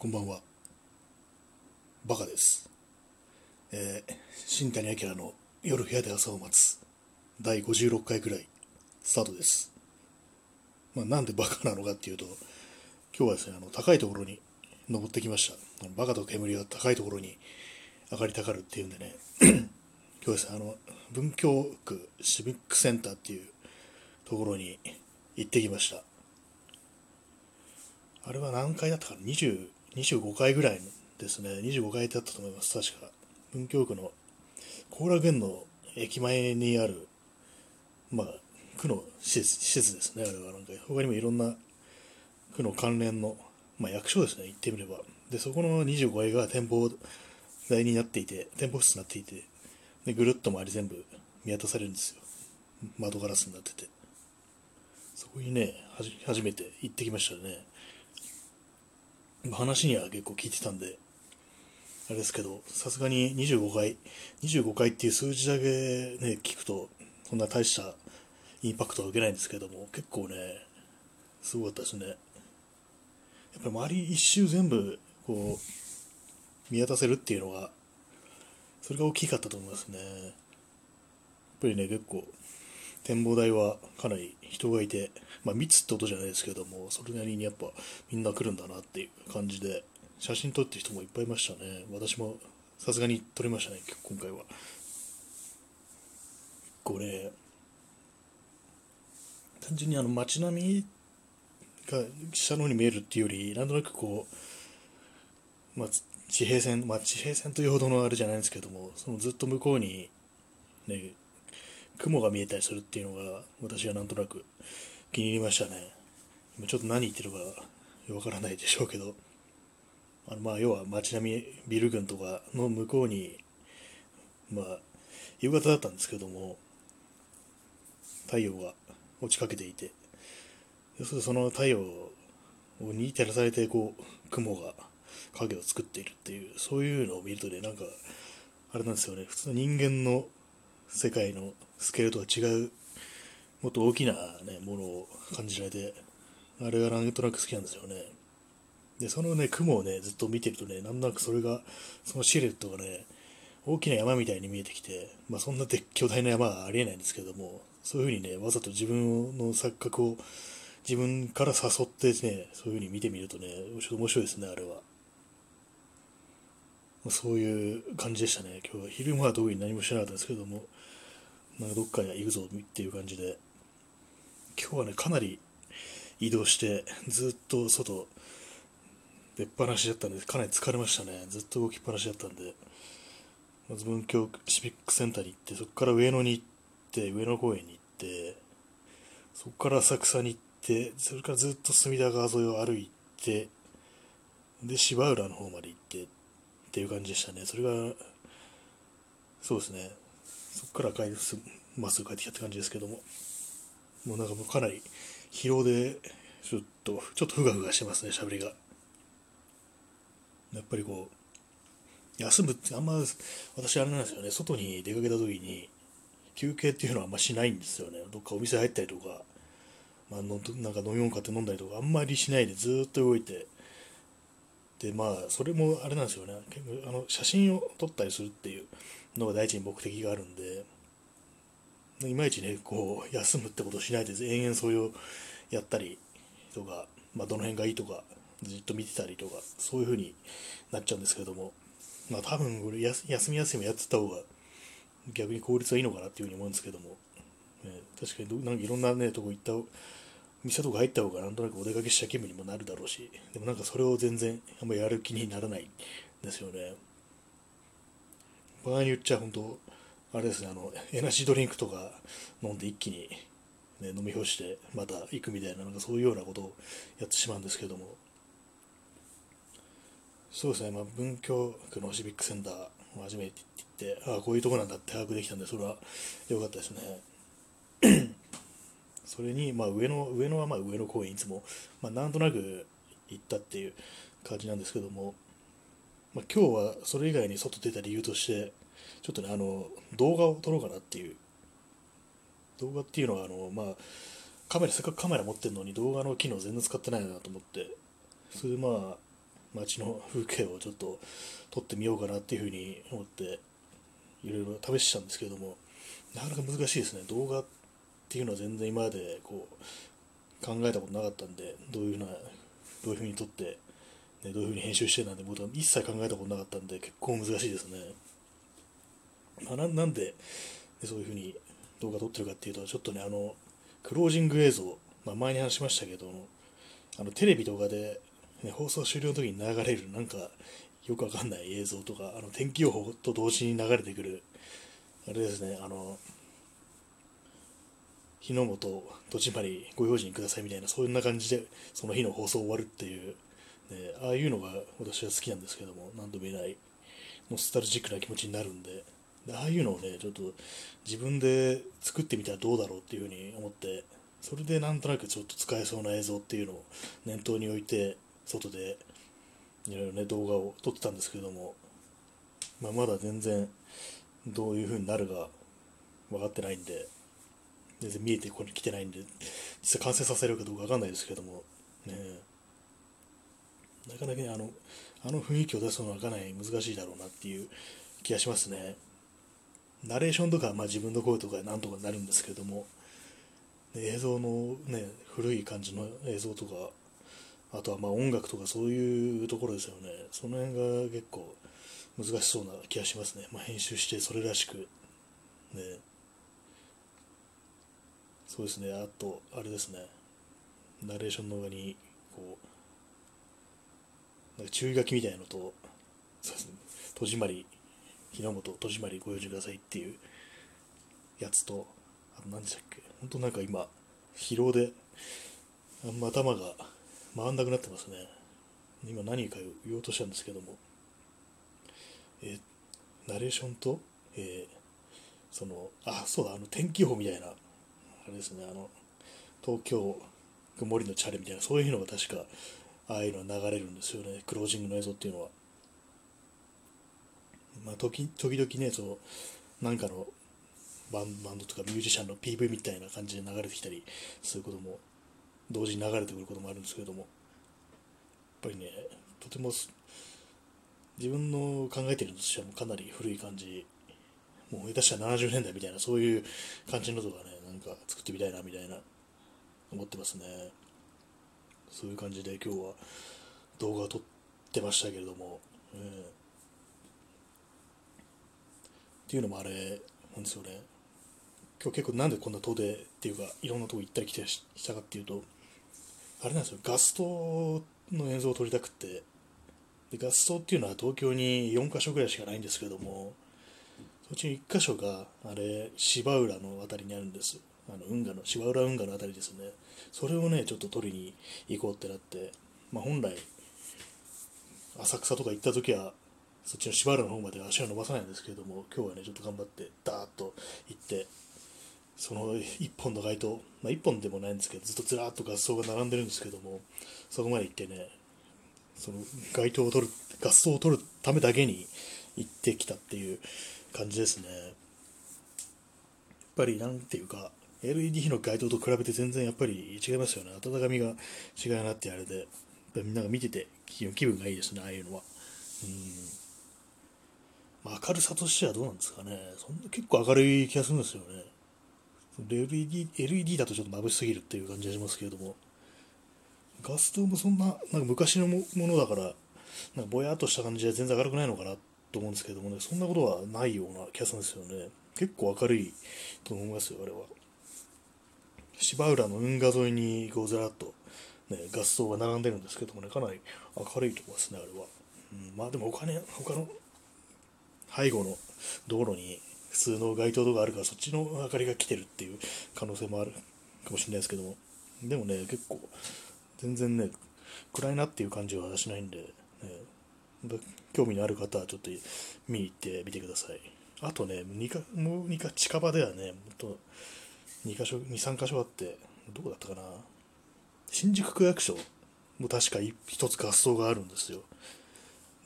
こんばんは。バカです。えー、新谷明の夜部屋で朝を待つ第56回くらいスタートです。まあ、なんでバカなのかっていうと、今日はですね、あの高いところに登ってきました。バカと煙が高いところに上がりたがるっていうんでね、今日ですね、あの文京区シビックセンターっていうところに行ってきました。あれは何回だったかな？20 25回ぐらいですね。25回だったと思います。確か。文京区の後楽園の駅前にあるまあ区の施設施設ですね。あれはなんか。他にもいろんな区の関連の、まあ、役所ですね。言ってみれば。でそこの25階が展望台になっていて展望室になっていてでぐるっと周り全部見渡されるんですよ。窓ガラスになってて。そこにね初めて行ってきましたね。話には結構聞いてたんで、あれですけど、さすがに25回、25回っていう数字だけね、聞くと、そんな大したインパクトは受けないんですけども、結構ね、すごかったですね。やっぱり周り一周全部、こう、見渡せるっていうのが、それが大きかったと思いますね。やっぱりね、結構、展望台はかなり人がいて、まあ、密ってことじゃないですけども、それなりにやっぱみんな来るんだなっていう感じで、写真撮ってる人もいっぱいいましたね。私もさすがに撮りましたね、今回は。これ、単純にあの街並みが下の方に見えるっていうより、なんとなくこう、まあ、地平線、まあ、地平線というほどのあれじゃないんですけども、そのずっと向こうに、ね、雲が見えたりするっていうのが私はなんとなく気に入りましたね。今ちょっと何言ってるかわからないでしょうけど。あのまあ要は街並みビル群とかの向こうにまあ夕方だったんですけども太陽が落ちかけていて。要するにその太陽に照らされてこう雲が影を作っているっていうそういうのを見るとねなんかあれなんですよね。普通の人間の世界のスケールとは違うもっと大きな、ね、ものを感じられてあれがなんとなく好きなんですよね。でそのね雲をねずっと見てるとねなんとなくそれがそのシルエットがね大きな山みたいに見えてきて、まあ、そんなで巨大な山はありえないんですけどもそういうふうにねわざと自分の錯覚を自分から誘ってねそういうふうに見てみるとねちょっと面白いですねあれは。そういう感じでしたね。今日は昼間は特に何もしなかったですけどもなんかどっかに行くぞっていう感じで。今日はねかなり移動してずっと外出っ放しだったんでかなり疲れましたね。ずっと動きっぱなしだったんで。まず文京シビックセンターに行ってそこから上野に行って上野公園に行ってそこから浅草に行ってそれからずっと隅田川沿いを歩いてで芝浦の方まで行ってっていう感じでしたね。それがそうですね。そこから帰すまっすぐ帰ってきたって感じですけども。もうなんかもうかなり疲労でちょっとちょっとふがふがしてますねしゃべりが。やっぱりこう休むってあんま私あれなんですよね。外に出かけた時に休憩っていうのはあんましないんですよね。どっかお店入ったりとか、まあ、のなんか飲み物買って飲んだりとかあんまりしないでずっと動いてでまあそれもあれなんですよね。結構あの写真を撮ったりするっていうのが第一に目的があるんでいまいちねこう休むってことをしないで延々それをやったりとか、まあ、どの辺がいいとかずっと見てたりとかそういう風になっちゃうんですけどもまあ多分これ休み休みやってた方が逆に効率はいいのかなっていうふうに思うんですけども、ね、確かになんかいろんなねとこ行った店とか入った方がなんとなくお出かけした気分にもなるだろうしでもなんかそれを全然あんまやる気にならないですよね。場合に言っちゃ本当あれですねあのエナジードリンクとか飲んで一気に、ね、飲み干してまた行くみたいななんかそういうようなことをやってしまうんですけども。そうですね、まあ、文京区のシビックセンターを初めて行ってああこういうとこなんだって把握できたんでそれは良かったですね。それに、まあ、上野上野はま上野公園いつも、まあ、なんとなく行ったっていう感じなんですけども、まあ、今日はそれ以外に外出た理由としてちょっとねあの動画を撮ろうかなっていう動画っていうのはあの、まあ、カメラせっかくカメラ持ってるのに動画の機能全然使ってないなと思ってそれでまあ街の風景をちょっと撮ってみようかなっていうふうに思っていろいろ試したんですけどもなかなか難しいですね動画ってっていうのは全然今までこう考えたことなかったんでどういうふうなどういうふうに撮って、ね、どういうふうに編集してなんてことは一切考えたことなかったんで結構難しいですね、まあ、ななんでそういうふうに動画撮ってるかっていうとちょっとねあのクロージング映像、まあ、前に話しましたけどあのテレビとかで、ね、放送終了の時に流れるなんかよくわかんない映像とかあの天気予報と同時に流れてくるあれですねあの日の本戸締まりご用心くださいみたいなそんな感じでその日の放送終わるっていう、ね、ああいうのが私は好きなんですけども何度も言えないノスタルジックな気持ちになるんででああいうのをねちょっと自分で作ってみたらどうだろうっていうふうに思ってそれでなんとなくちょっと使えそうな映像っていうのを念頭に置いて外でいろいろね動画を撮ってたんですけども、まあ、まだ全然どういう風になるか分かってないんで全然見えてここに来てないんで実際完成させるかどうか分かんないですけどもねなかなかねあのあの雰囲気を出すのはかなり難しいだろうなっていう気がしますね。ナレーションとかまあ自分の声とかなんとかなるんですけども映像のね古い感じの映像とかあとはまあ音楽とかそういうところですよね。その辺が結構難しそうな気がしますね、まあ、編集してそれらしくね。そうですね。あとあれですね。ナレーションの上にこうなんか注意書きみたいなのとそうですね。戸締まり日の本戸締まりご用心くださいっていうやつとあと何でしたっけ？本当なんか今疲労であんま頭が回んなくなってますね。今何か言おうとしたんですけども。えナレーションと、えー、そのあそうだあの天気予報みたいなあれですねあの東京曇りのチャレみたいなそういうのが確かああいうのは流れるんですよね。クロージングの映像っていうのは。まあ時時々ねそのなんかのバンバンドとかミュージシャンの PV みたいな感じで流れてきたりすることも同時に流れてくることもあるんですけれども。やっぱりねとても自分の考えているとしてはかなり古い感じ。もう下手したら70年代みたいなそういう感じのとかねなんか作ってみたいなみたいな思ってますね。そういう感じで今日は動画を撮ってましたけれども、えー、っていうのもあれなんですよね。今日結構なんでこんな遠出っていうかいろんなとこ行ったり来たりしたかっていうとあれなんですよ。ガストの映像を撮りたくって。でガストっていうのは東京に4か所ぐらいしかないんですけどもそっち1箇所があれ芝浦の辺りにあるんです。あの運河の芝浦運河の辺りですね。それをねちょっと撮りに行こうってなって、まあ、本来浅草とか行った時はそっちの芝浦の方まで足を伸ばさないんですけれども今日はねちょっと頑張ってダーッと行ってその1本の街灯、まあ、1本でもないんですけど、ずっとずらっと合奏が並んでるんですけども、そこまで行ってね、その街灯を取る、合奏を取るためだけに行ってきたっていう感じですね。やっぱりなんていうか、LED の街灯と比べて全然やっぱり違いますよね。温かみが違うなってあれで、みんなが見てて気分がいいですね、ああいうのは。うん。まあ、明るさとしてはどうなんですかね。そんな結構明るい気がするんですよね。LED, LED だとちょっと眩しすぎるっていう感じがしますけれども、ガス灯もそんな、なんか昔のものだから、なんかぼやっとした感じで全然明るくないのかなっと思うんですけどもね、そんなことはないような気がするんですよね。結構明るいと思いますよ、あれは。芝浦の運河沿いにこうずらっと、ね、ガス灯が並んでるんですけどもね、かなり明るいと思いますね、あれは。うん、まあでも他,、ね、他の背後の道路に普通の街灯とかあるからそっちの明かりが来てるっていう可能性もあるかもしれないですけどもでもね結構全然ね暗いなっていう感じはしないんで、ね、興味のある方はちょっと見に行ってみてください。あとね2かもう2か近場ではね。もっと2か所23か所あってどこだったかな。新宿区役所も確か1つ合奏があるんですよ。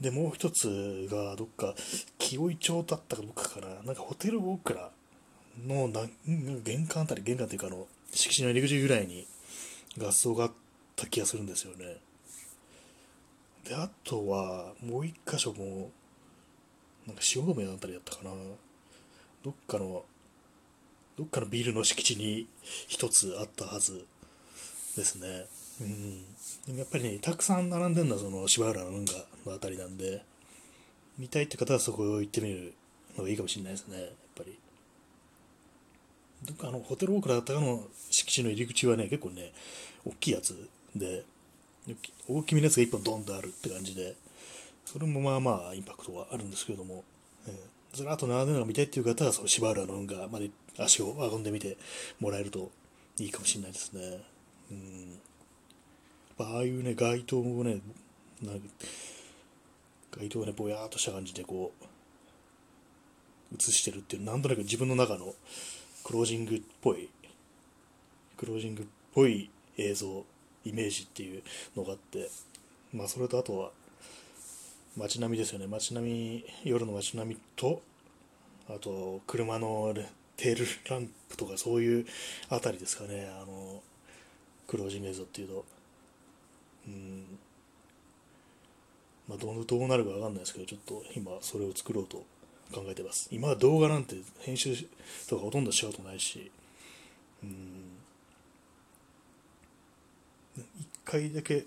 で、もう一つが、どっか、清井町だったかどっかかな、なんかホテルオークラのな玄関あたり、玄関というか、あの、敷地の入り口ぐらいに合奏があった気がするんですよね。であとはもう一箇所もなんか汐留のあたりだったかな。どっかのどっかのビルの敷地に一つあったはず。ですね。うん。でもやっぱりねたくさん並んでるのはその芝浦の運河のあたりなんで見たいって方はそこ行ってみるのがいいかもしれないですねやっぱり。どっかあのホテルオークラだったかの敷地の入り口はね結構ね大きいやつで大きめのやつが1本ドンとあるって感じでそれもまあまあインパクトはあるんですけれども、えー、ずらっと並んでるのが見たいっていう方はその芝浦の運河まで足を運んでみてもらえるといいかもしれないですね。うんああいうね街灯もねなんか街灯がねぼやーっとした感じでこう映してるっていうなんとなく自分の中のクロージングっぽいクロージングっぽい映像イメージっていうのがあってまあそれとあとは街並みですよね。街並み夜の街並みとあと車のテールランプとかそういうあたりですかね。あのクロージング映像っていうと。うん。まあどうどうなるか分かんないですけどちょっと今それを作ろうと考えてます。今は動画なんて編集とかほとんどしようとないしうん。一回だけ、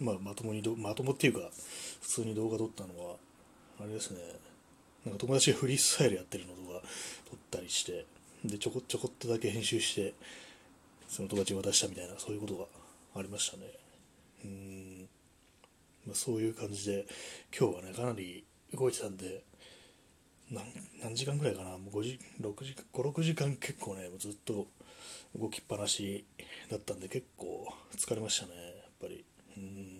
まあ、まともにまともっていうか普通に動画撮ったのはあれですね。なんか友達がフリースタイルやってるのとか撮ったりしてでちょこちょこっとだけ編集してその友達に渡したみたいなそういうことがありましたね。うん、まあ、そういう感じで今日はねかなり動いてたんで何何時間ぐらいかな？もう5時6時56時間結構ねずっと動きっぱなしだったんで結構疲れましたねやっぱり。うん。